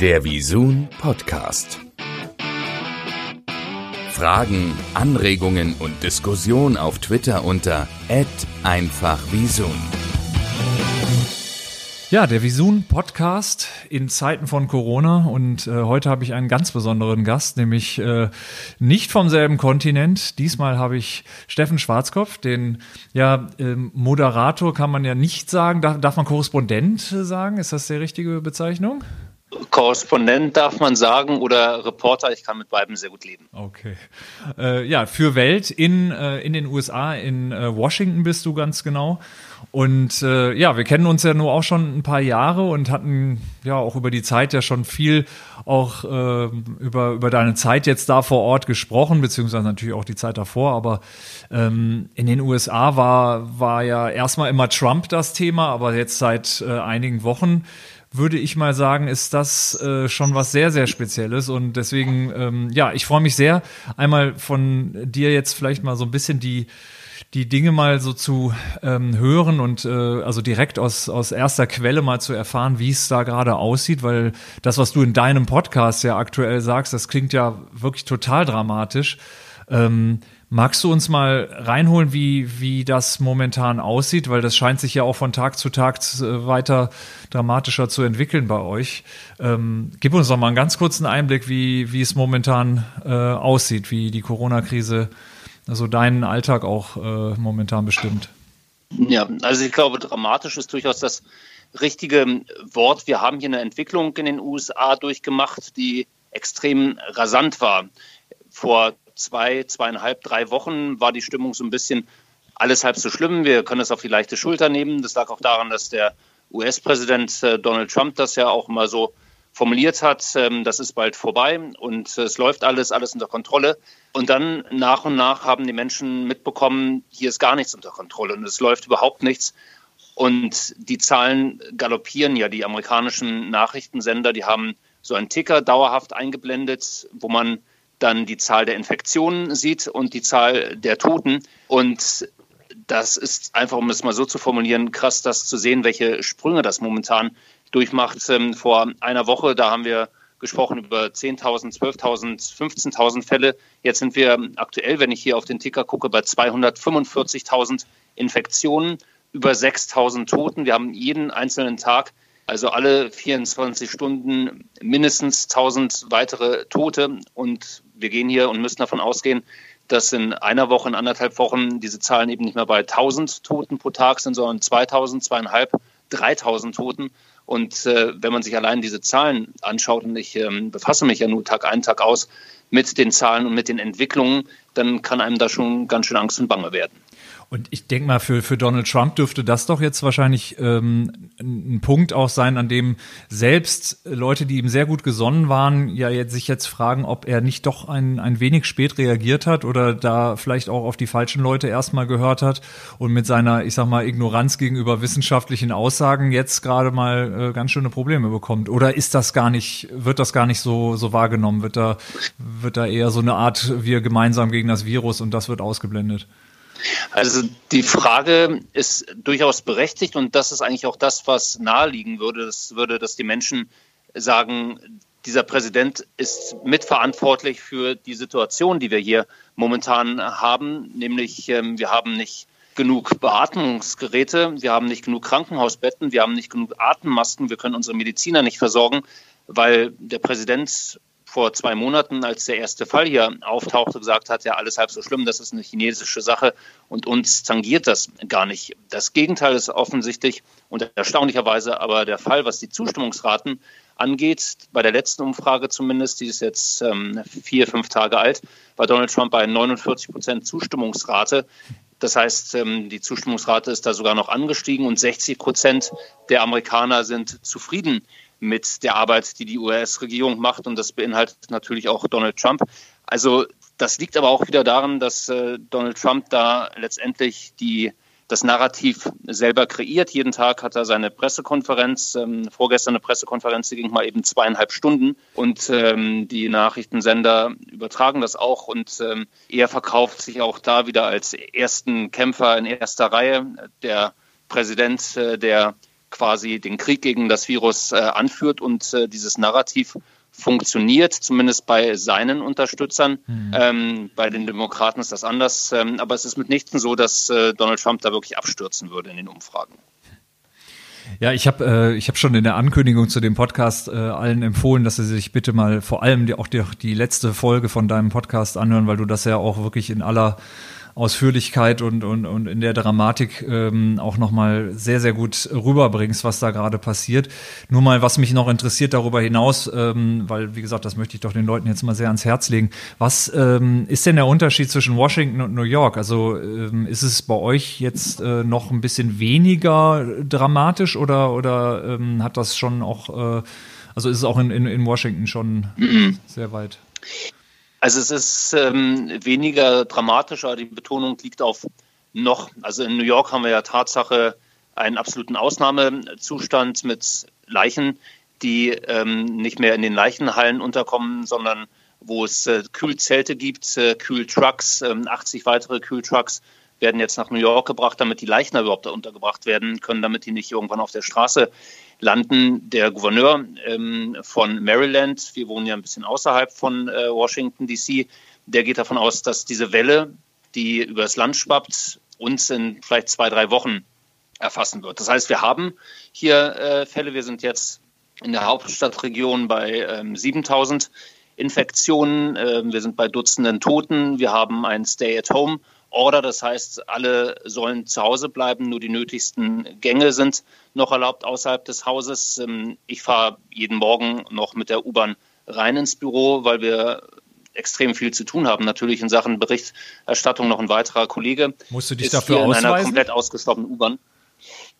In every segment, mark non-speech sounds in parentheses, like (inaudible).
Der Visun Podcast. Fragen, Anregungen und Diskussion auf Twitter unter @einfachvisun. Ja, der Visun Podcast in Zeiten von Corona und äh, heute habe ich einen ganz besonderen Gast, nämlich äh, nicht vom selben Kontinent. Diesmal habe ich Steffen Schwarzkopf, den ja äh, Moderator kann man ja nicht sagen, darf, darf man Korrespondent sagen? Ist das die richtige Bezeichnung? Korrespondent darf man sagen oder Reporter. Ich kann mit beiden sehr gut leben. Okay. Äh, ja, für Welt in, äh, in den USA, in äh, Washington bist du ganz genau. Und äh, ja, wir kennen uns ja nur auch schon ein paar Jahre und hatten ja auch über die Zeit ja schon viel auch äh, über, über deine Zeit jetzt da vor Ort gesprochen, beziehungsweise natürlich auch die Zeit davor. Aber ähm, in den USA war, war ja erstmal immer Trump das Thema, aber jetzt seit äh, einigen Wochen würde ich mal sagen, ist das äh, schon was sehr, sehr Spezielles. Und deswegen, ähm, ja, ich freue mich sehr, einmal von dir jetzt vielleicht mal so ein bisschen die, die Dinge mal so zu ähm, hören und äh, also direkt aus, aus erster Quelle mal zu erfahren, wie es da gerade aussieht, weil das, was du in deinem Podcast ja aktuell sagst, das klingt ja wirklich total dramatisch. Ähm, Magst du uns mal reinholen, wie, wie das momentan aussieht? Weil das scheint sich ja auch von Tag zu Tag äh, weiter dramatischer zu entwickeln bei euch. Ähm, gib uns doch mal einen ganz kurzen Einblick, wie, wie es momentan äh, aussieht, wie die Corona-Krise also deinen Alltag auch äh, momentan bestimmt. Ja, also ich glaube, dramatisch ist durchaus das richtige Wort. Wir haben hier eine Entwicklung in den USA durchgemacht, die extrem rasant war. Vor zwei, zweieinhalb, drei Wochen war die Stimmung so ein bisschen alles halb so schlimm. Wir können es auf die leichte Schulter nehmen. Das lag auch daran, dass der US-Präsident äh, Donald Trump das ja auch mal so formuliert hat, ähm, das ist bald vorbei und es läuft alles, alles unter Kontrolle. Und dann nach und nach haben die Menschen mitbekommen, hier ist gar nichts unter Kontrolle und es läuft überhaupt nichts. Und die Zahlen galoppieren ja. Die amerikanischen Nachrichtensender, die haben so einen Ticker dauerhaft eingeblendet, wo man dann die Zahl der Infektionen sieht und die Zahl der Toten. Und das ist einfach, um es mal so zu formulieren, krass, das zu sehen, welche Sprünge das momentan durchmacht. Ähm, vor einer Woche, da haben wir gesprochen über 10.000, 12.000, 15.000 Fälle. Jetzt sind wir aktuell, wenn ich hier auf den Ticker gucke, bei 245.000 Infektionen, über 6.000 Toten. Wir haben jeden einzelnen Tag also alle 24 Stunden mindestens 1000 weitere Tote. Und wir gehen hier und müssen davon ausgehen, dass in einer Woche, in anderthalb Wochen diese Zahlen eben nicht mehr bei 1000 Toten pro Tag sind, sondern 2000, zweieinhalb, 3000 Toten. Und äh, wenn man sich allein diese Zahlen anschaut, und ich ähm, befasse mich ja nur Tag ein, Tag aus mit den Zahlen und mit den Entwicklungen, dann kann einem da schon ganz schön Angst und Bange werden. Und ich denke mal, für, für Donald Trump dürfte das doch jetzt wahrscheinlich ähm, ein Punkt auch sein, an dem selbst Leute, die ihm sehr gut gesonnen waren, ja jetzt sich jetzt fragen, ob er nicht doch ein, ein wenig spät reagiert hat oder da vielleicht auch auf die falschen Leute erstmal gehört hat und mit seiner, ich sag mal, Ignoranz gegenüber wissenschaftlichen Aussagen jetzt gerade mal äh, ganz schöne Probleme bekommt. Oder ist das gar nicht, wird das gar nicht so, so wahrgenommen? Wird da, wird da eher so eine Art, wir gemeinsam gegen das Virus und das wird ausgeblendet? Also die Frage ist durchaus berechtigt und das ist eigentlich auch das, was naheliegen würde. Das würde, dass die Menschen sagen, dieser Präsident ist mitverantwortlich für die Situation, die wir hier momentan haben, nämlich ähm, wir haben nicht genug Beatmungsgeräte, wir haben nicht genug Krankenhausbetten, wir haben nicht genug Atemmasken, wir können unsere Mediziner nicht versorgen, weil der Präsident vor zwei Monaten, als der erste Fall hier auftauchte, gesagt hat, ja, alles halb so schlimm, das ist eine chinesische Sache und uns tangiert das gar nicht. Das Gegenteil ist offensichtlich und erstaunlicherweise aber der Fall, was die Zustimmungsraten angeht. Bei der letzten Umfrage zumindest, die ist jetzt ähm, vier, fünf Tage alt, war Donald Trump bei 49 Prozent Zustimmungsrate. Das heißt, ähm, die Zustimmungsrate ist da sogar noch angestiegen und 60 Prozent der Amerikaner sind zufrieden mit der Arbeit, die die US-Regierung macht. Und das beinhaltet natürlich auch Donald Trump. Also das liegt aber auch wieder daran, dass äh, Donald Trump da letztendlich die, das Narrativ selber kreiert. Jeden Tag hat er seine Pressekonferenz. Ähm, vorgestern eine Pressekonferenz, die ging mal eben zweieinhalb Stunden. Und ähm, die Nachrichtensender übertragen das auch. Und ähm, er verkauft sich auch da wieder als ersten Kämpfer in erster Reihe. Der Präsident, äh, der quasi den Krieg gegen das Virus äh, anführt und äh, dieses Narrativ funktioniert, zumindest bei seinen Unterstützern. Mhm. Ähm, bei den Demokraten ist das anders. Ähm, aber es ist mitnichten so, dass äh, Donald Trump da wirklich abstürzen würde in den Umfragen. Ja, ich habe äh, ich hab schon in der Ankündigung zu dem Podcast äh, allen empfohlen, dass sie sich bitte mal vor allem die, auch die, die letzte Folge von deinem Podcast anhören, weil du das ja auch wirklich in aller Ausführlichkeit und, und, und in der Dramatik ähm, auch nochmal sehr, sehr gut rüberbringst, was da gerade passiert. Nur mal, was mich noch interessiert darüber hinaus, ähm, weil, wie gesagt, das möchte ich doch den Leuten jetzt mal sehr ans Herz legen. Was ähm, ist denn der Unterschied zwischen Washington und New York? Also ähm, ist es bei euch jetzt äh, noch ein bisschen weniger dramatisch oder, oder ähm, hat das schon auch, äh, also ist es auch in, in, in Washington schon mhm. sehr weit? Also es ist ähm, weniger dramatischer, die Betonung liegt auf noch. Also in New York haben wir ja Tatsache einen absoluten Ausnahmezustand mit Leichen, die ähm, nicht mehr in den Leichenhallen unterkommen, sondern wo es äh, Kühlzelte gibt, äh, Kühltrucks, äh, 80 weitere Kühltrucks werden jetzt nach New York gebracht, damit die Leichen überhaupt da untergebracht werden können, damit die nicht irgendwann auf der Straße landen. Der Gouverneur ähm, von Maryland, wir wohnen ja ein bisschen außerhalb von äh, Washington, D.C., der geht davon aus, dass diese Welle, die übers Land schwappt, uns in vielleicht zwei, drei Wochen erfassen wird. Das heißt, wir haben hier äh, Fälle. Wir sind jetzt in der Hauptstadtregion bei ähm, 7000 Infektionen. Äh, wir sind bei Dutzenden Toten. Wir haben ein Stay-at-Home. Order. Das heißt, alle sollen zu Hause bleiben. Nur die nötigsten Gänge sind noch erlaubt außerhalb des Hauses. Ähm, ich fahre jeden Morgen noch mit der U-Bahn rein ins Büro, weil wir extrem viel zu tun haben. Natürlich in Sachen Berichterstattung noch ein weiterer Kollege. Musst du dich dafür in ausweisen? einer komplett ausgestoppenen U-Bahn.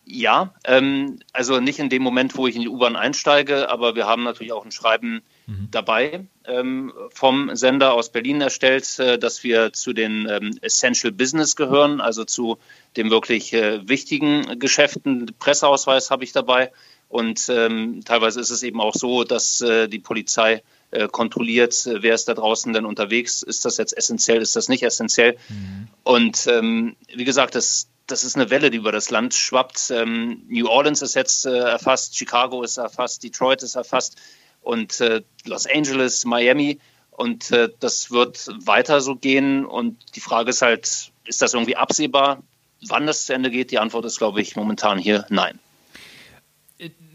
Ja, ähm, also nicht in dem Moment, wo ich in die U-Bahn einsteige, aber wir haben natürlich auch ein Schreiben mhm. dabei ähm, vom Sender aus Berlin erstellt, äh, dass wir zu den ähm, Essential Business gehören, also zu den wirklich äh, wichtigen Geschäften. Presseausweis habe ich dabei und ähm, teilweise ist es eben auch so, dass äh, die Polizei äh, kontrolliert, wer ist da draußen denn unterwegs, ist das jetzt essentiell, ist das nicht essentiell. Mhm. Und ähm, wie gesagt, das das ist eine Welle, die über das Land schwappt. Ähm, New Orleans ist jetzt äh, erfasst, Chicago ist erfasst, Detroit ist erfasst und äh, Los Angeles, Miami. Und äh, das wird weiter so gehen. Und die Frage ist halt, ist das irgendwie absehbar, wann das zu Ende geht? Die Antwort ist, glaube ich, momentan hier nein.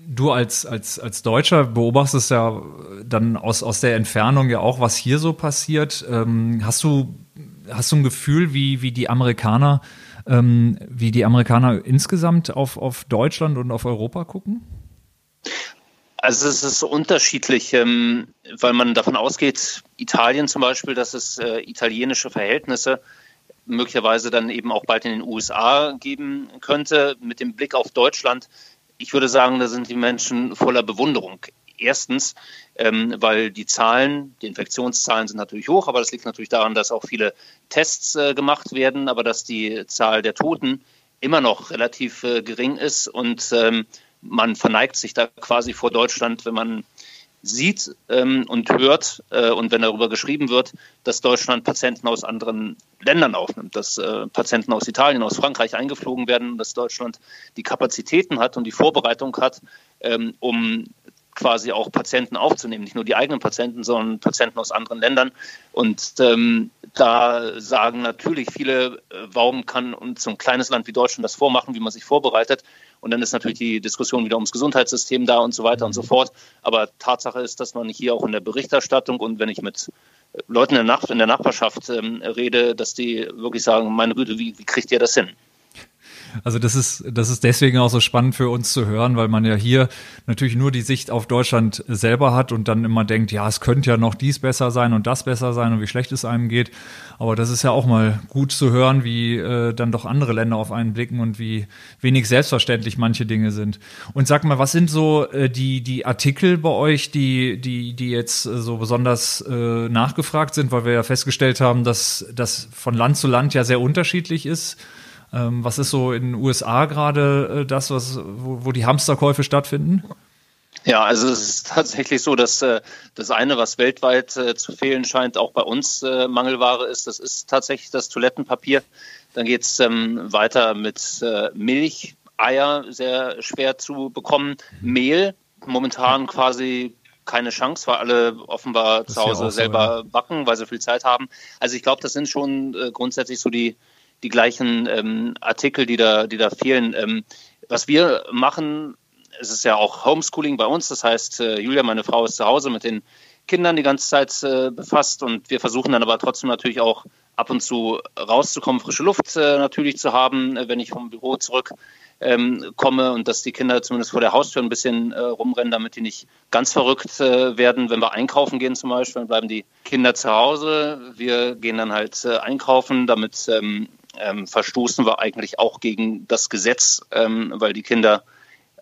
Du als, als, als Deutscher beobachtest ja dann aus, aus der Entfernung ja auch, was hier so passiert. Ähm, hast, du, hast du ein Gefühl, wie, wie die Amerikaner ähm, wie die Amerikaner insgesamt auf, auf Deutschland und auf Europa gucken? Also es ist unterschiedlich, ähm, weil man davon ausgeht, Italien zum Beispiel, dass es äh, italienische Verhältnisse möglicherweise dann eben auch bald in den USA geben könnte. Mit dem Blick auf Deutschland, ich würde sagen, da sind die Menschen voller Bewunderung. Erstens, ähm, weil die Zahlen, die Infektionszahlen sind natürlich hoch, aber das liegt natürlich daran, dass auch viele Tests äh, gemacht werden, aber dass die Zahl der Toten immer noch relativ äh, gering ist und ähm, man verneigt sich da quasi vor Deutschland, wenn man sieht ähm, und hört äh, und wenn darüber geschrieben wird, dass Deutschland Patienten aus anderen Ländern aufnimmt, dass äh, Patienten aus Italien, aus Frankreich eingeflogen werden, dass Deutschland die Kapazitäten hat und die Vorbereitung hat, ähm, um quasi auch Patienten aufzunehmen, nicht nur die eigenen Patienten, sondern Patienten aus anderen Ländern. Und ähm, da sagen natürlich viele, äh, warum kann uns so ein kleines Land wie Deutschland das vormachen, wie man sich vorbereitet? Und dann ist natürlich die Diskussion wieder ums Gesundheitssystem da und so weiter und so fort. Aber Tatsache ist, dass man hier auch in der Berichterstattung und wenn ich mit Leuten in der, in der Nachbarschaft ähm, rede, dass die wirklich sagen, meine Güte, wie, wie kriegt ihr das hin? Also das ist, das ist deswegen auch so spannend für uns zu hören, weil man ja hier natürlich nur die Sicht auf Deutschland selber hat und dann immer denkt, ja, es könnte ja noch dies besser sein und das besser sein und wie schlecht es einem geht. Aber das ist ja auch mal gut zu hören, wie äh, dann doch andere Länder auf einen blicken und wie wenig selbstverständlich manche Dinge sind. Und sag mal, was sind so äh, die, die Artikel bei euch, die, die, die jetzt äh, so besonders äh, nachgefragt sind, weil wir ja festgestellt haben, dass das von Land zu Land ja sehr unterschiedlich ist. Ähm, was ist so in den USA gerade äh, das, was, wo, wo die Hamsterkäufe stattfinden? Ja, also es ist tatsächlich so, dass äh, das eine, was weltweit äh, zu fehlen scheint, auch bei uns äh, Mangelware ist. Das ist tatsächlich das Toilettenpapier. Dann geht es ähm, weiter mit äh, Milch, Eier sehr schwer zu bekommen. Mehl momentan quasi keine Chance, weil alle offenbar das zu Hause selber so, ja. backen, weil sie viel Zeit haben. Also ich glaube, das sind schon äh, grundsätzlich so die, die gleichen ähm, Artikel, die da, die da fehlen. Ähm, was wir machen, es ist ja auch Homeschooling bei uns. Das heißt, äh, Julia, meine Frau, ist zu Hause mit den Kindern die ganze Zeit äh, befasst und wir versuchen dann aber trotzdem natürlich auch ab und zu rauszukommen, frische Luft äh, natürlich zu haben, äh, wenn ich vom Büro zurück ähm, komme und dass die Kinder zumindest vor der Haustür ein bisschen äh, rumrennen, damit die nicht ganz verrückt äh, werden. Wenn wir einkaufen gehen zum Beispiel, dann bleiben die Kinder zu Hause. Wir gehen dann halt äh, einkaufen, damit ähm, ähm, verstoßen wir eigentlich auch gegen das Gesetz, ähm, weil die Kinder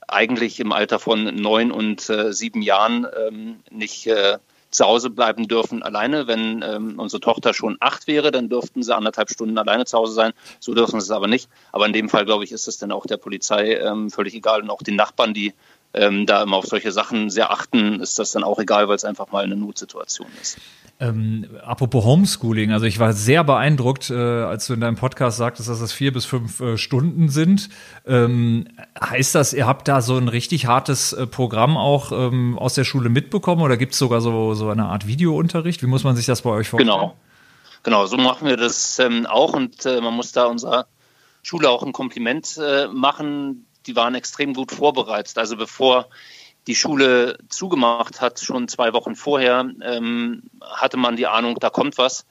eigentlich im Alter von neun und äh, sieben Jahren ähm, nicht äh, zu Hause bleiben dürfen alleine. Wenn ähm, unsere Tochter schon acht wäre, dann dürften sie anderthalb Stunden alleine zu Hause sein. So dürfen sie es aber nicht. Aber in dem Fall, glaube ich, ist es dann auch der Polizei ähm, völlig egal und auch den Nachbarn, die ähm, da immer auf solche Sachen sehr achten, ist das dann auch egal, weil es einfach mal eine Notsituation ist. Ähm, apropos Homeschooling, also ich war sehr beeindruckt, äh, als du in deinem Podcast sagtest, dass das vier bis fünf äh, Stunden sind. Ähm, heißt das, ihr habt da so ein richtig hartes äh, Programm auch ähm, aus der Schule mitbekommen oder gibt es sogar so, so eine Art Videounterricht? Wie muss man sich das bei euch vorstellen? Genau, genau so machen wir das ähm, auch und äh, man muss da unserer Schule auch ein Kompliment äh, machen. Die waren extrem gut vorbereitet. Also bevor die Schule zugemacht hat, schon zwei Wochen vorher, ähm, hatte man die Ahnung, da kommt was.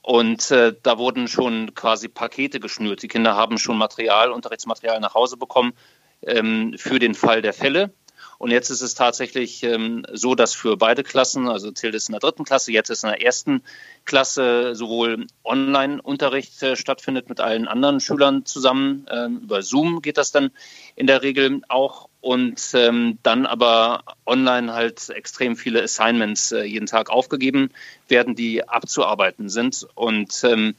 Und äh, da wurden schon quasi Pakete geschnürt. Die Kinder haben schon Material, Unterrichtsmaterial nach Hause bekommen ähm, für den Fall der Fälle. Und jetzt ist es tatsächlich ähm, so, dass für beide Klassen, also Tilde ist in der dritten Klasse, jetzt ist in der ersten Klasse sowohl Online-Unterricht äh, stattfindet mit allen anderen Schülern zusammen. Ähm, über Zoom geht das dann in der Regel auch. Und ähm, dann aber online halt extrem viele Assignments äh, jeden Tag aufgegeben werden, die abzuarbeiten sind. Und ähm,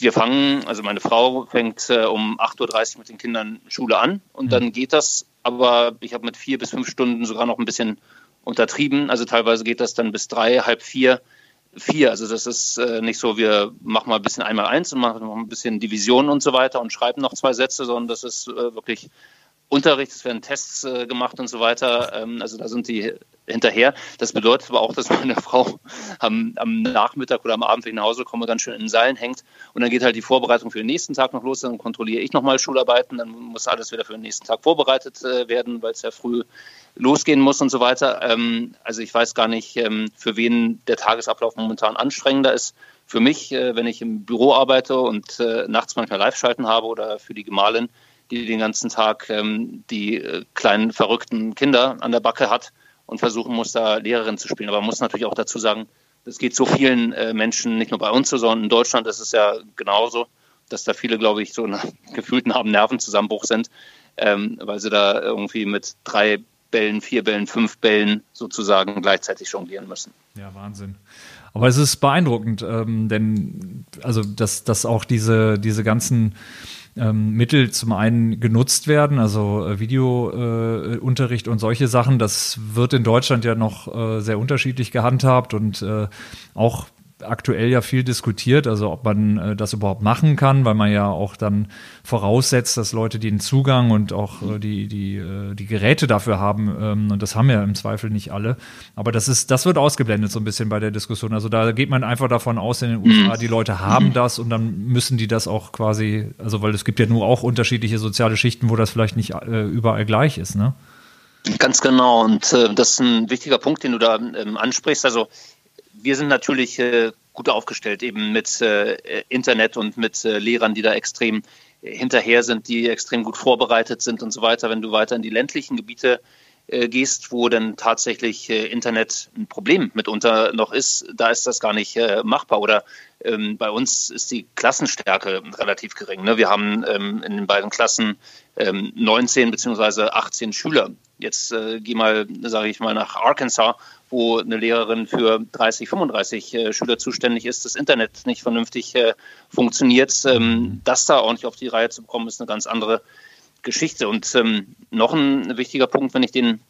wir fangen, also meine Frau fängt äh, um 8.30 Uhr mit den Kindern Schule an und mhm. dann geht das, aber ich habe mit vier bis fünf Stunden sogar noch ein bisschen untertrieben. Also teilweise geht das dann bis drei, halb vier, vier. Also das ist äh, nicht so, wir machen mal ein bisschen einmal eins und machen noch ein bisschen Division und so weiter und schreiben noch zwei Sätze, sondern das ist äh, wirklich Unterricht, es werden Tests äh, gemacht und so weiter. Ähm, also da sind die hinterher. Das bedeutet aber auch, dass meine (laughs) Frau am, am, Nachmittag oder am Abend, wenn ich nach Hause komme, ganz schön in den Seilen hängt. Und dann geht halt die Vorbereitung für den nächsten Tag noch los. Dann kontrolliere ich nochmal Schularbeiten. Dann muss alles wieder für den nächsten Tag vorbereitet äh, werden, weil es ja früh losgehen muss und so weiter. Ähm, also ich weiß gar nicht, ähm, für wen der Tagesablauf momentan anstrengender ist. Für mich, äh, wenn ich im Büro arbeite und äh, nachts manchmal Live-Schalten habe oder für die Gemahlin, die den ganzen Tag ähm, die äh, kleinen verrückten Kinder an der Backe hat und versuchen muss, da Lehrerin zu spielen. Aber man muss natürlich auch dazu sagen, das geht so vielen äh, Menschen, nicht nur bei uns so, sondern in Deutschland ist es ja genauso, dass da viele, glaube ich, so einen (laughs) gefühlten haben Nervenzusammenbruch sind, ähm, weil sie da irgendwie mit drei Bällen, vier Bällen, fünf Bällen sozusagen gleichzeitig jonglieren müssen. Ja, Wahnsinn. Aber es ist beeindruckend, ähm, denn also dass, dass auch diese, diese ganzen ähm, Mittel zum einen genutzt werden, also äh, Videounterricht äh, und solche Sachen. Das wird in Deutschland ja noch äh, sehr unterschiedlich gehandhabt und äh, auch aktuell ja viel diskutiert, also ob man äh, das überhaupt machen kann, weil man ja auch dann voraussetzt, dass Leute den Zugang und auch äh, die, die, äh, die Geräte dafür haben. Ähm, und das haben ja im Zweifel nicht alle. Aber das ist, das wird ausgeblendet so ein bisschen bei der Diskussion. Also da geht man einfach davon aus, in den USA, die Leute haben das und dann müssen die das auch quasi, also weil es gibt ja nur auch unterschiedliche soziale Schichten, wo das vielleicht nicht äh, überall gleich ist, ne? Ganz genau. Und äh, das ist ein wichtiger Punkt, den du da ähm, ansprichst. Also wir sind natürlich äh, gut aufgestellt, eben mit äh, Internet und mit äh, Lehrern, die da extrem hinterher sind, die extrem gut vorbereitet sind und so weiter. Wenn du weiter in die ländlichen Gebiete äh, gehst, wo dann tatsächlich äh, Internet ein Problem mitunter noch ist, da ist das gar nicht äh, machbar. Oder ähm, bei uns ist die Klassenstärke relativ gering. Ne? Wir haben ähm, in den beiden Klassen ähm, 19 beziehungsweise 18 Schüler. Jetzt äh, geh mal, sage ich mal, nach Arkansas wo eine Lehrerin für 30, 35 äh, Schüler zuständig ist, das Internet nicht vernünftig äh, funktioniert. Ähm, das da ordentlich auf die Reihe zu bekommen, ist eine ganz andere Geschichte. Und ähm, noch ein wichtiger Punkt, wenn ich den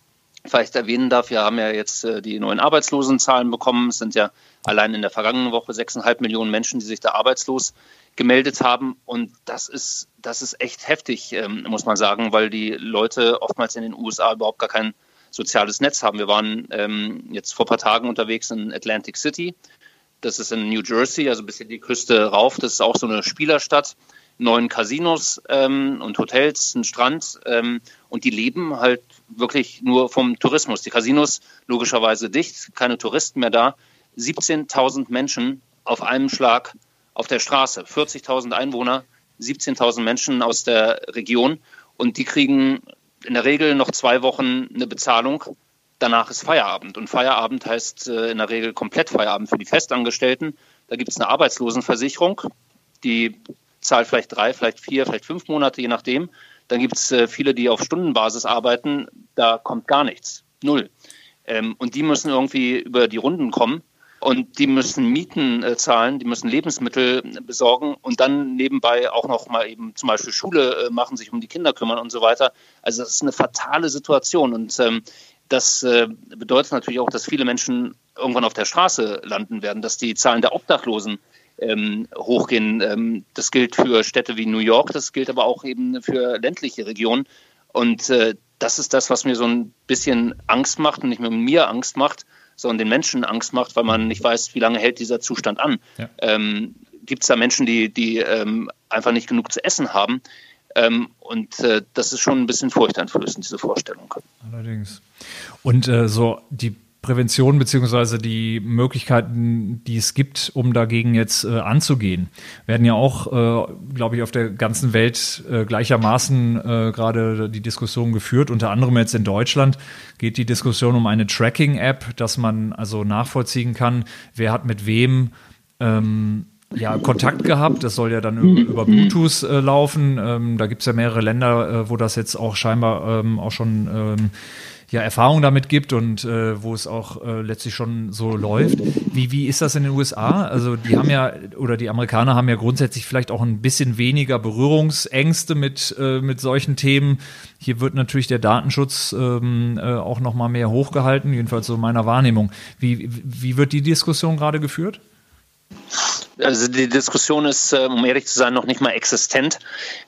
vielleicht erwähnen darf, wir haben ja jetzt äh, die neuen Arbeitslosenzahlen bekommen. Es sind ja allein in der vergangenen Woche 6,5 Millionen Menschen, die sich da arbeitslos gemeldet haben. Und das ist, das ist echt heftig, ähm, muss man sagen, weil die Leute oftmals in den USA überhaupt gar kein soziales Netz haben. Wir waren ähm, jetzt vor ein paar Tagen unterwegs in Atlantic City. Das ist in New Jersey, also bis in die Küste rauf. Das ist auch so eine Spielerstadt neun Casinos ähm, und Hotels, ein Strand ähm, und die leben halt wirklich nur vom Tourismus. Die Casinos logischerweise dicht, keine Touristen mehr da. 17.000 Menschen auf einem Schlag auf der Straße, 40.000 Einwohner, 17.000 Menschen aus der Region und die kriegen in der Regel noch zwei Wochen eine Bezahlung. Danach ist Feierabend und Feierabend heißt äh, in der Regel komplett Feierabend für die Festangestellten. Da gibt es eine Arbeitslosenversicherung, die zahlt vielleicht drei, vielleicht vier, vielleicht fünf Monate, je nachdem. Dann gibt es äh, viele, die auf Stundenbasis arbeiten, da kommt gar nichts, null. Ähm, und die müssen irgendwie über die Runden kommen und die müssen Mieten äh, zahlen, die müssen Lebensmittel besorgen und dann nebenbei auch noch mal eben zum Beispiel Schule äh, machen, sich um die Kinder kümmern und so weiter. Also das ist eine fatale Situation und ähm, das äh, bedeutet natürlich auch, dass viele Menschen irgendwann auf der Straße landen werden, dass die Zahlen der Obdachlosen ähm, hochgehen. Ähm, das gilt für Städte wie New York, das gilt aber auch eben für ländliche Regionen. Und äh, das ist das, was mir so ein bisschen Angst macht und nicht nur mir Angst macht, sondern den Menschen Angst macht, weil man nicht weiß, wie lange hält dieser Zustand an. Ja. Ähm, Gibt es da Menschen, die, die ähm, einfach nicht genug zu essen haben? Ähm, und äh, das ist schon ein bisschen furchteinflößend, diese Vorstellung. Allerdings. Und äh, so die Prävention beziehungsweise die Möglichkeiten, die es gibt, um dagegen jetzt äh, anzugehen, werden ja auch, äh, glaube ich, auf der ganzen Welt äh, gleichermaßen äh, gerade die Diskussion geführt. Unter anderem jetzt in Deutschland geht die Diskussion um eine Tracking-App, dass man also nachvollziehen kann, wer hat mit wem ähm, ja, Kontakt gehabt. Das soll ja dann über, über Bluetooth äh, laufen. Ähm, da gibt es ja mehrere Länder, äh, wo das jetzt auch scheinbar ähm, auch schon ähm, ja Erfahrung damit gibt und äh, wo es auch äh, letztlich schon so läuft. Wie, wie ist das in den USA? Also die haben ja, oder die Amerikaner haben ja grundsätzlich vielleicht auch ein bisschen weniger Berührungsängste mit, äh, mit solchen Themen. Hier wird natürlich der Datenschutz ähm, äh, auch nochmal mehr hochgehalten, jedenfalls so meiner Wahrnehmung. Wie, wie wird die Diskussion gerade geführt? Also die Diskussion ist, äh, um ehrlich zu sein, noch nicht mal existent.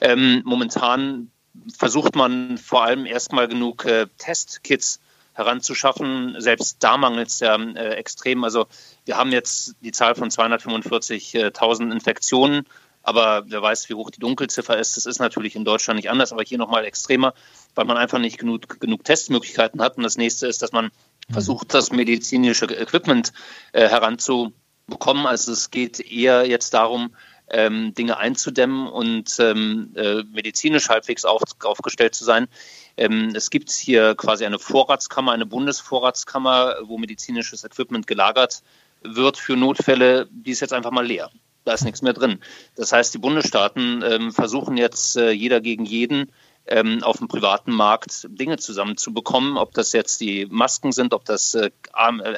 Ähm, momentan versucht man vor allem erstmal genug äh, Testkits heranzuschaffen. Selbst da mangelt es ja äh, extrem. Also wir haben jetzt die Zahl von 245.000 Infektionen, aber wer weiß, wie hoch die Dunkelziffer ist. Das ist natürlich in Deutschland nicht anders, aber hier nochmal extremer, weil man einfach nicht genug, genug Testmöglichkeiten hat. Und das nächste ist, dass man mhm. versucht, das medizinische Equipment äh, heranzubekommen. Also es geht eher jetzt darum, ähm, Dinge einzudämmen und ähm, äh, medizinisch halbwegs auf, aufgestellt zu sein. Ähm, es gibt hier quasi eine Vorratskammer, eine Bundesvorratskammer, wo medizinisches Equipment gelagert wird für Notfälle. Die ist jetzt einfach mal leer. Da ist nichts mehr drin. Das heißt, die Bundesstaaten ähm, versuchen jetzt äh, jeder gegen jeden ähm, auf dem privaten Markt Dinge zusammenzubekommen, ob das jetzt die Masken sind, ob das äh, äh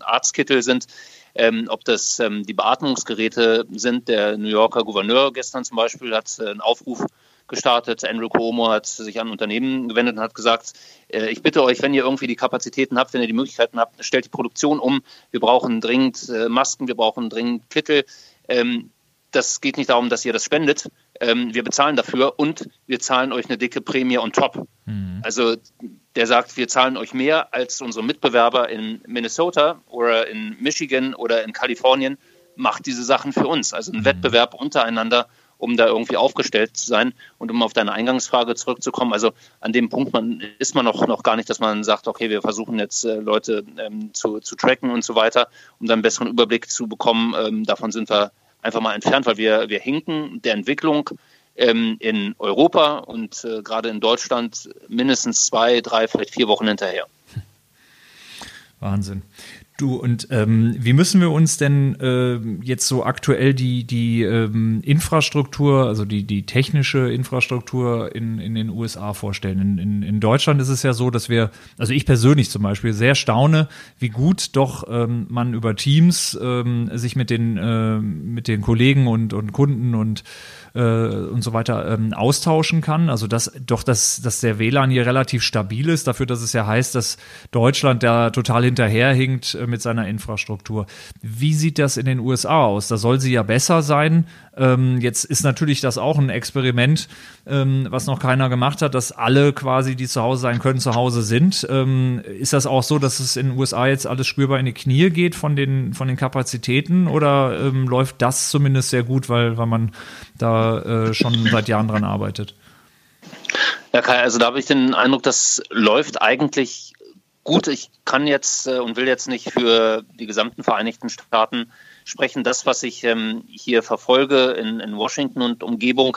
Arztkittel sind, ähm, ob das ähm, die Beatmungsgeräte sind. Der New Yorker Gouverneur gestern zum Beispiel hat äh, einen Aufruf gestartet. Andrew Cuomo hat sich an Unternehmen gewendet und hat gesagt, äh, ich bitte euch, wenn ihr irgendwie die Kapazitäten habt, wenn ihr die Möglichkeiten habt, stellt die Produktion um. Wir brauchen dringend äh, Masken, wir brauchen dringend Kittel. Ähm, das geht nicht darum, dass ihr das spendet. Ähm, wir bezahlen dafür und wir zahlen euch eine dicke Prämie on top. Mhm. Also der sagt, wir zahlen euch mehr als unsere Mitbewerber in Minnesota oder in Michigan oder in Kalifornien. Macht diese Sachen für uns. Also ein mhm. Wettbewerb untereinander, um da irgendwie aufgestellt zu sein. Und um auf deine Eingangsfrage zurückzukommen, also an dem Punkt man, ist man noch, noch gar nicht, dass man sagt, okay, wir versuchen jetzt äh, Leute ähm, zu, zu tracken und so weiter, um dann einen besseren Überblick zu bekommen. Ähm, davon sind wir einfach mal entfernt, weil wir, wir hinken der Entwicklung ähm, in Europa und äh, gerade in Deutschland mindestens zwei, drei, vielleicht vier Wochen hinterher. Wahnsinn. Du, und ähm, wie müssen wir uns denn äh, jetzt so aktuell die, die ähm, Infrastruktur, also die, die technische Infrastruktur in, in den USA vorstellen? In, in, in Deutschland ist es ja so, dass wir, also ich persönlich zum Beispiel, sehr staune, wie gut doch ähm, man über Teams ähm, sich mit den, äh, mit den Kollegen und, und Kunden und äh, und so weiter ähm, austauschen kann. Also dass doch, dass, dass der WLAN hier relativ stabil ist, dafür, dass es ja heißt, dass Deutschland da total hinterherhinkt mit seiner Infrastruktur. Wie sieht das in den USA aus? Da soll sie ja besser sein. Ähm, jetzt ist natürlich das auch ein Experiment, ähm, was noch keiner gemacht hat, dass alle quasi, die zu Hause sein können, zu Hause sind. Ähm, ist das auch so, dass es in den USA jetzt alles spürbar in die Knie geht von den, von den Kapazitäten oder ähm, läuft das zumindest sehr gut, weil, weil man da äh, schon seit Jahren dran arbeitet? Ja, Kai, also da habe ich den Eindruck, das läuft eigentlich gut. Ich kann jetzt äh, und will jetzt nicht für die gesamten Vereinigten Staaten sprechen. Das, was ich ähm, hier verfolge in, in, Washington und Umgebung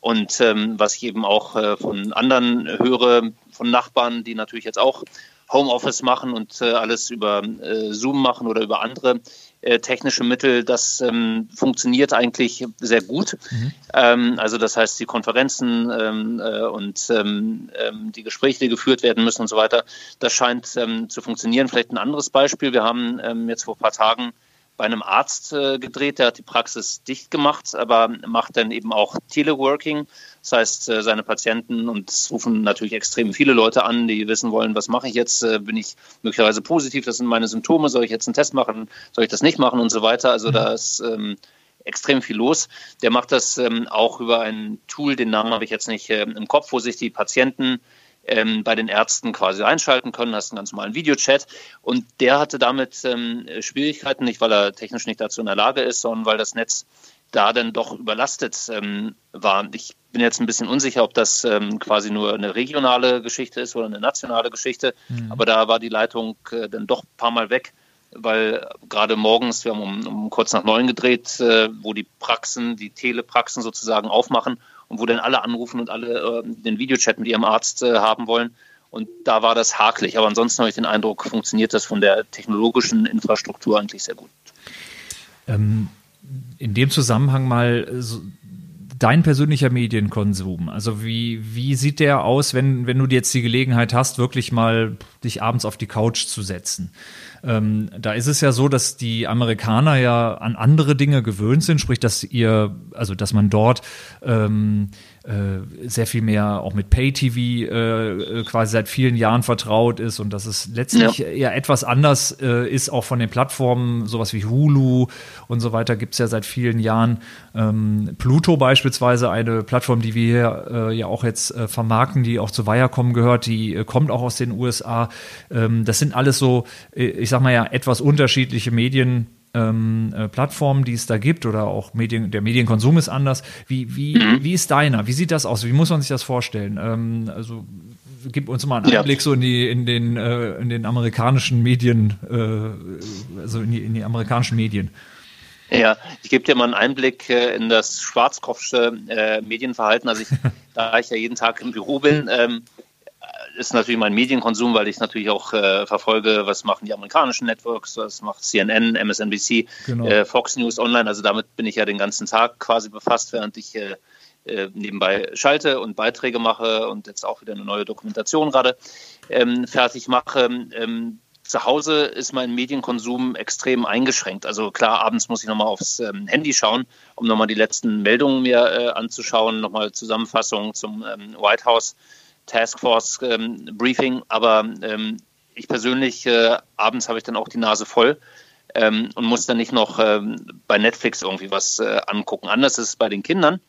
und ähm, was ich eben auch äh, von anderen höre, von Nachbarn, die natürlich jetzt auch Homeoffice machen und äh, alles über Zoom machen oder über andere äh, technische Mittel, das ähm, funktioniert eigentlich sehr gut. Mhm. Ähm, also das heißt, die Konferenzen ähm, äh, und ähm, ähm, die Gespräche, die geführt werden müssen und so weiter, das scheint ähm, zu funktionieren. Vielleicht ein anderes Beispiel. Wir haben jetzt vor ein paar Tagen bei einem Arzt äh, gedreht, der hat die Praxis dicht gemacht, aber macht dann eben auch Teleworking. Das heißt, äh, seine Patienten und es rufen natürlich extrem viele Leute an, die wissen wollen, was mache ich jetzt? Äh, bin ich möglicherweise positiv? Das sind meine Symptome. Soll ich jetzt einen Test machen? Soll ich das nicht machen und so weiter? Also mhm. da ist ähm, extrem viel los. Der macht das ähm, auch über ein Tool, den Namen habe ich jetzt nicht äh, im Kopf, wo sich die Patienten ähm, bei den Ärzten quasi einschalten können, hast einen ganz normalen Videochat. Und der hatte damit ähm, Schwierigkeiten, nicht weil er technisch nicht dazu in der Lage ist, sondern weil das Netz da dann doch überlastet ähm, war. Ich bin jetzt ein bisschen unsicher, ob das ähm, quasi nur eine regionale Geschichte ist oder eine nationale Geschichte. Mhm. Aber da war die Leitung äh, dann doch ein paar Mal weg, weil gerade morgens, wir haben um, um kurz nach neun gedreht, äh, wo die Praxen, die Telepraxen sozusagen aufmachen und wo dann alle anrufen und alle äh, den Videochat mit ihrem Arzt äh, haben wollen. Und da war das hakelig. Aber ansonsten habe ich den Eindruck, funktioniert das von der technologischen Infrastruktur eigentlich sehr gut. Ähm, in dem Zusammenhang mal so dein persönlicher Medienkonsum. Also wie, wie sieht der aus, wenn, wenn du jetzt die Gelegenheit hast, wirklich mal dich abends auf die Couch zu setzen? Ähm, da ist es ja so, dass die Amerikaner ja an andere Dinge gewöhnt sind, sprich, dass ihr, also dass man dort ähm, äh, sehr viel mehr auch mit Pay-TV äh, äh, quasi seit vielen Jahren vertraut ist und dass es letztlich ja, ja etwas anders äh, ist, auch von den Plattformen, sowas wie Hulu und so weiter gibt es ja seit vielen Jahren. Ähm, Pluto beispielsweise, eine Plattform, die wir hier äh, ja auch jetzt äh, vermarkten, die auch zu Viacom gehört, die äh, kommt auch aus den USA. Ähm, das sind alles so, äh, ich sag mal ja, etwas unterschiedliche Medien ähm, äh, Plattformen, die es da gibt oder auch Medien, der Medienkonsum ist anders. Wie, wie, mhm. wie ist deiner? Wie sieht das aus? Wie muss man sich das vorstellen? Ähm, also gib uns mal einen Einblick ja. so in die in den äh, in den amerikanischen Medien, äh, also in die, in die amerikanischen Medien. Ja, ich gebe dir mal einen Einblick äh, in das Schwarzkopfsche äh, Medienverhalten. Also ich, (laughs) da ich ja jeden Tag im Büro bin, ähm, ist natürlich mein Medienkonsum, weil ich natürlich auch äh, verfolge, was machen die amerikanischen Networks, was macht CNN, MSNBC, genau. äh, Fox News Online. Also damit bin ich ja den ganzen Tag quasi befasst, während ich äh, äh nebenbei schalte und Beiträge mache und jetzt auch wieder eine neue Dokumentation gerade ähm, fertig mache. Ähm, zu Hause ist mein Medienkonsum extrem eingeschränkt. Also klar, abends muss ich nochmal aufs ähm, Handy schauen, um nochmal die letzten Meldungen mir äh, anzuschauen, nochmal Zusammenfassungen zum ähm, White House Taskforce ähm, Briefing, aber ähm, ich persönlich äh, abends habe ich dann auch die Nase voll ähm, und muss dann nicht noch ähm, bei Netflix irgendwie was äh, angucken. Anders ist es bei den Kindern,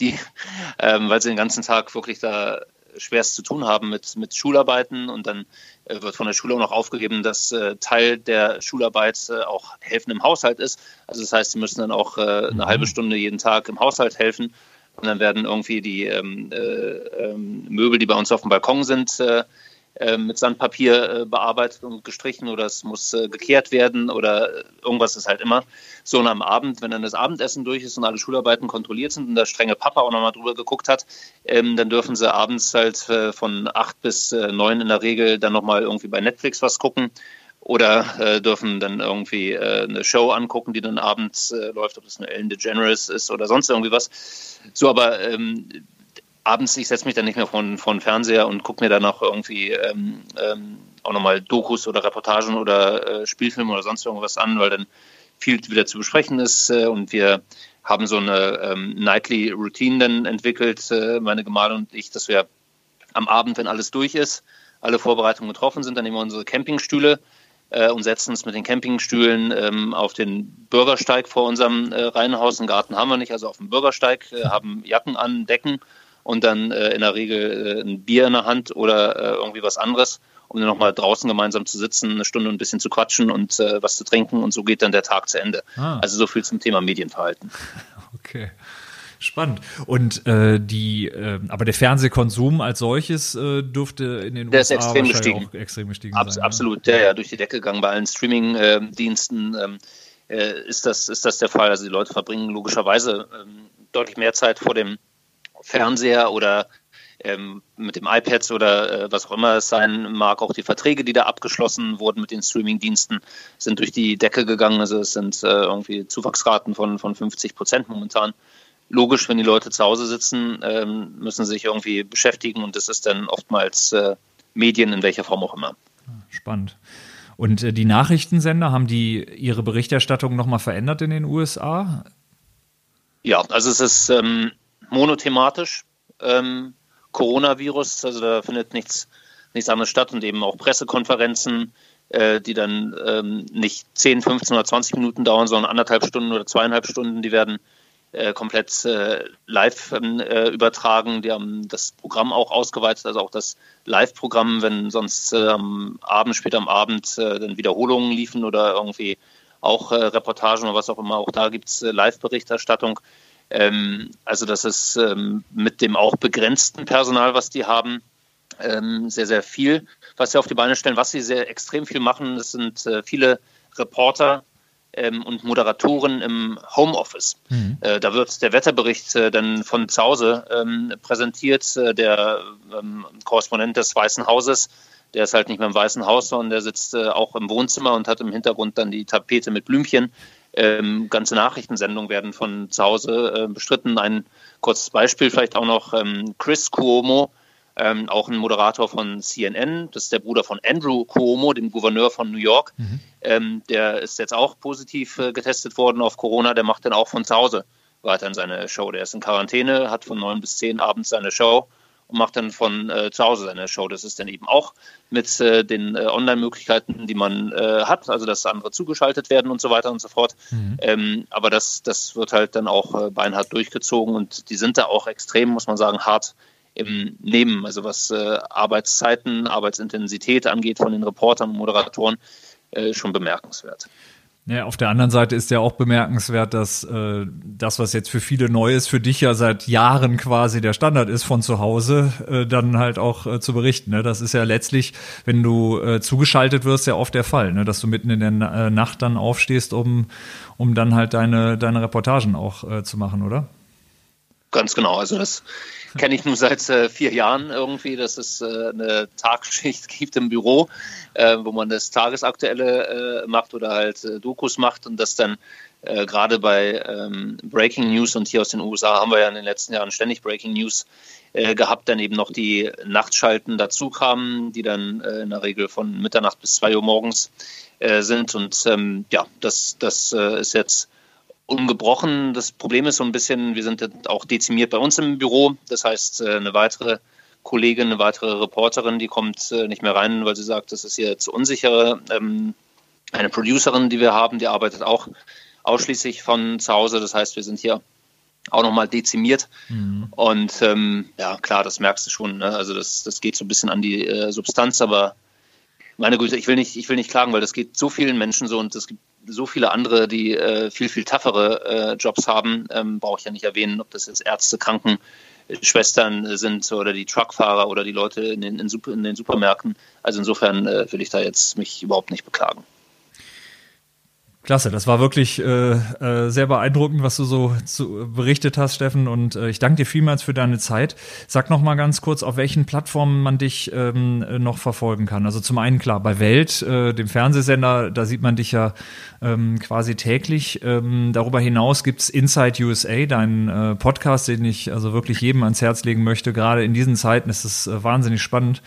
die, (laughs) ähm, weil sie den ganzen Tag wirklich da schwerst zu tun haben mit, mit Schularbeiten und dann äh, wird von der Schule auch noch aufgegeben, dass äh, Teil der Schularbeit äh, auch helfen im Haushalt ist. Also das heißt, sie müssen dann auch äh, eine mhm. halbe Stunde jeden Tag im Haushalt helfen und dann werden irgendwie die ähm, äh, ähm, Möbel, die bei uns auf dem Balkon sind, äh, äh mit Sandpapier äh, bearbeitet und gestrichen oder es muss äh, gekehrt werden oder irgendwas ist halt immer. So und am Abend, wenn dann das Abendessen durch ist und alle Schularbeiten kontrolliert sind und der strenge Papa auch nochmal drüber geguckt hat, ähm, dann dürfen sie abends halt von acht bis neun in der Regel dann nochmal irgendwie bei Netflix was gucken oder äh, dürfen dann irgendwie äh, eine Show angucken, die dann abends äh, läuft, ob es eine Ellen DeGeneres ist oder sonst irgendwie was. So, aber ähm, abends, ich setze mich dann nicht mehr vor, vor den Fernseher und gucke mir dann auch irgendwie ähm, ähm, auch nochmal Dokus oder Reportagen oder äh, Spielfilme oder sonst irgendwas an, weil dann viel wieder zu besprechen ist äh, und wir haben so eine ähm, Nightly Routine dann entwickelt, äh, meine Gemahlin und ich, dass wir am Abend, wenn alles durch ist, alle Vorbereitungen getroffen sind, dann nehmen wir unsere Campingstühle äh, und setzen uns mit den Campingstühlen ähm, auf den Bürgersteig vor unserem äh, Reihenhaus. Einen Garten haben wir nicht, also auf dem Bürgersteig, äh, haben Jacken an, Decken und dann äh, in der Regel äh, ein Bier in der Hand oder äh, irgendwie was anderes, um dann nochmal draußen gemeinsam zu sitzen, eine Stunde ein bisschen zu quatschen und was zu trinken und so geht dann der Tag zu Ende. Ah. Also so viel zum Thema Medienverhalten. (laughs) Okay. Spannend. Und äh, die, äh, aber der Fernsehkonsum als solches äh, dürfte in den der USA ist extrem gestiegen. auch extrem gestiegen Abs sein. Absolut, ja, ja, durch die Decke gegangen bei allen Streaming-Diensten. Ähm, äh, ist, das, ist das der Fall. Also die Leute verbringen logischerweise ähm, deutlich mehr Zeit vor dem Fernseher oder ähm, mit dem iPad oder äh, was auch immer es sein mag. Auch die Verträge, die da abgeschlossen wurden mit den Streaming-Diensten, sind durch die Decke gegangen. Also es sind äh, irgendwie Zuwachsraten von, von 50 Prozent momentan. Logisch, wenn die Leute zu Hause sitzen, ähm, müssen sie sich irgendwie beschäftigen und das ist dann oftmals äh, Medien in welcher Form auch immer. Spannend. Und äh, die Nachrichtensender, haben die ihre Berichterstattung nochmal verändert in den USA? Ja, also es ist ähm, monothematisch. Ähm, Coronavirus, also da findet nichts, nichts anderes statt und eben auch Pressekonferenzen, äh, die dann ähm, nicht 10, 15 oder 20 Minuten dauern, sondern anderthalb Stunden oder zweieinhalb Stunden, die werden äh, komplett äh, live ähm, äh, übertragen. Die haben das Programm auch ausgeweitet, also auch das Live-Programm, wenn sonst äh, am Abend, später am Abend äh, dann Wiederholungen liefen oder irgendwie auch Reportagen oder was auch immer, auch da gibt es Live-Berichterstattung. Ähm, also das ist ähm, mit dem auch begrenzten Personal, was die haben, ähm, sehr, sehr viel, was sie auf die Beine stellen. Was sie sehr extrem viel machen, das sind viele Reporter ähm, und Moderatoren im Homeoffice. Mhm. Äh, da wird der Wetterbericht äh, dann von zu Hause ähm, präsentiert. Äh, der ähm, Korrespondent des Weißen Hauses der ist halt nicht mehr im Weißen Haus, sondern der sitzt äh, auch im Wohnzimmer und hat im Hintergrund dann die Tapete mit Blümchen. Ähm, ganze Nachrichtensendungen werden von zu Hause äh, bestritten. Ein kurzes Beispiel vielleicht auch noch ähm, Chris Cuomo, ähm, auch ein Moderator von CNN, das ist der Bruder von Andrew Cuomo, dem Gouverneur von New York. Mhm. Ähm, der ist jetzt auch positiv äh, getestet worden auf Corona, der macht dann auch von zu Hause weiterhin seine Show. Der ist in Quarantäne, hat von neun bis zehn abends seine Show und macht dann von äh, zu Hause seine Show. Das ist dann eben auch mit äh, den äh, Online-Möglichkeiten, die man äh, hat, also dass andere zugeschaltet werden und so weiter und so fort. Mhm. Ähm, aber das, das wird halt dann auch äh, beinhart durchgezogen und die sind da auch extrem, muss man sagen, hart im Nehmen, also was äh, Arbeitszeiten, Arbeitsintensität angeht von den Reportern und Moderatoren, schon bemerkenswert. Ja, auf der anderen Seite ist ja auch bemerkenswert, dass äh, das, was jetzt für viele neu ist, für dich ja seit Jahren quasi der Standard ist, von zu Hause äh, dann halt auch äh, zu berichten. Ne? Das ist ja letztlich, wenn du äh, zugeschaltet wirst, ja oft der Fall, ne? dass du mitten in der äh, Nacht dann aufstehst, um, um dann halt deine, deine Reportagen auch äh, zu machen, oder? Ganz genau. Also das kenne ich nur seit äh, vier Jahren irgendwie, dass es äh, eine Tagschicht (laughs) gibt im Büro, äh, wo man das Tagesaktuelle äh, macht oder halt äh, Dokus macht und das dann äh, gerade bei ähm, Breaking News und hier aus den USA haben wir ja in den letzten Jahren ständig Breaking News gehabt, dann eben noch die Nachtschalten dazu kamen, die dann in der Regel von Mitternacht bis zwei Uhr morgens sind und ähm, ja, das, das ist jetzt ungebrochen. Das Problem ist so ein bisschen, wir sind auch dezimiert bei uns im Büro. Das heißt, äh, eine weitere Kollegin, eine weitere Reporterin, die kommt äh, nicht mehr rein, weil sie sagt, das ist hier zu unsicher. Ähm, eine Producerin, die wir haben, die arbeitet auch ausschließlich von zu Hause. Das heißt, wir sind hier auch nochmal dezimiert. Mhm. Und ähm, ja, klar, das merkst du schon. Ne? Also das, das geht so ein bisschen an die äh, Substanz, aber meine Güte, ich will nicht, ich will nicht klagen, weil das geht so vielen Menschen so und es gibt so viele andere, die äh, viel, viel toughere äh, Jobs haben. Ähm, Brauche ich ja nicht erwähnen, ob das jetzt Ärzte, Krankenschwestern sind oder die Truckfahrer oder die Leute in den, in, Super, in den Supermärkten. Also insofern äh, will ich da jetzt mich überhaupt nicht beklagen. Klasse, das war wirklich äh, äh, sehr beeindruckend, was du so zu, berichtet hast, Steffen. Und äh, ich danke dir vielmals für deine Zeit. Sag noch mal ganz kurz, auf welchen Plattformen man dich ähm, noch verfolgen kann. Also zum einen klar bei Welt, äh, dem Fernsehsender, da sieht man dich ja ähm, quasi täglich. Ähm, darüber hinaus gibt's Inside USA, deinen äh, Podcast, den ich also wirklich jedem ans Herz legen möchte. Gerade in diesen Zeiten ist es äh, wahnsinnig spannend.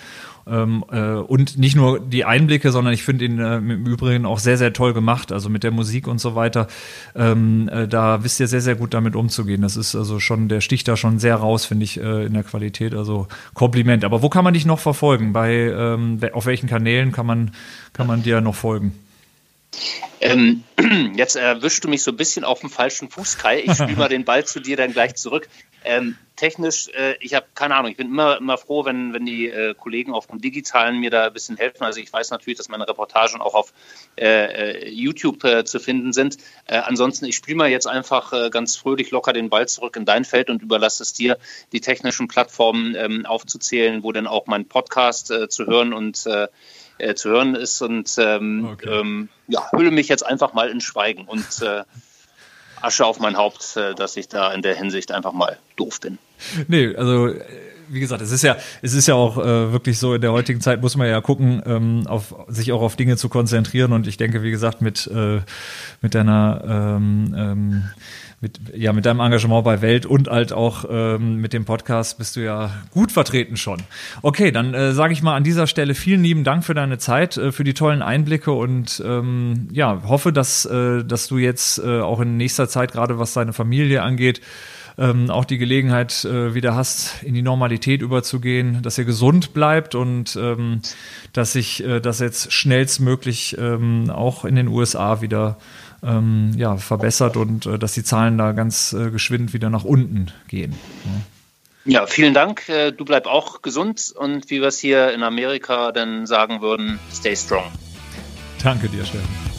Ähm, äh, und nicht nur die Einblicke, sondern ich finde ihn äh, im Übrigen auch sehr, sehr toll gemacht, also mit der Musik und so weiter. Ähm, äh, da wisst ihr sehr, sehr gut damit umzugehen. Das ist also schon, der sticht da schon sehr raus, finde ich, äh, in der Qualität. Also Kompliment. Aber wo kann man dich noch verfolgen? Bei, ähm, auf welchen Kanälen kann man, kann man dir noch folgen? Ähm, (clears throat) jetzt erwischst du mich so ein bisschen auf dem falschen Fuß, Kai. Ich spiele (laughs) mal den Ball zu dir dann gleich zurück. Ähm, technisch, äh, ich habe keine Ahnung, ich bin immer, immer froh, wenn, wenn die äh, Kollegen auf dem Digitalen mir da ein bisschen helfen. Also ich weiß natürlich, dass meine Reportagen auch auf äh, äh YouTube äh, zu finden sind. Äh, ansonsten, ich spiele mal jetzt einfach ganz fröhlich locker den Ball zurück in dein Feld und überlasse es dir, die technischen Plattformen ähm, aufzuzählen, wo dann auch mein Podcast zu hören und zu hören ist. Und ähm, okay. ähm, ja, hülle mich jetzt einfach mal in Schweigen und Asche auf mein Haupt, äh, dass ich da in der Hinsicht einfach mal doof bin. (laughs) Nee, also äh, wie gesagt, es ist ja, es ist ja auch äh, wirklich so, in der heutigen Zeit muss man ja gucken, ähm, auf, sich auch auf Dinge zu konzentrieren. Und ich denke, wie gesagt, mit, äh, mit deiner ähm, ähm, mit, ja, mit deinem Engagement bei Welt und halt auch ähm, mit dem Podcast bist du ja gut vertreten schon. Okay, dann äh, sage ich mal an dieser Stelle vielen lieben Dank für deine Zeit, äh, für die tollen Einblicke und ähm, ja, hoffe, dass, äh, dass du jetzt äh, auch in nächster Zeit, gerade was deine Familie angeht, ähm, auch die Gelegenheit äh, wieder hast, in die Normalität überzugehen, dass ihr gesund bleibt und ähm, dass sich äh, das jetzt schnellstmöglich ähm, auch in den USA wieder ähm, ja, verbessert und äh, dass die Zahlen da ganz äh, geschwind wieder nach unten gehen. Ja. ja, vielen Dank. Äh, du bleib auch gesund und wie wir es hier in Amerika dann sagen würden, stay strong. Danke dir, Steffen.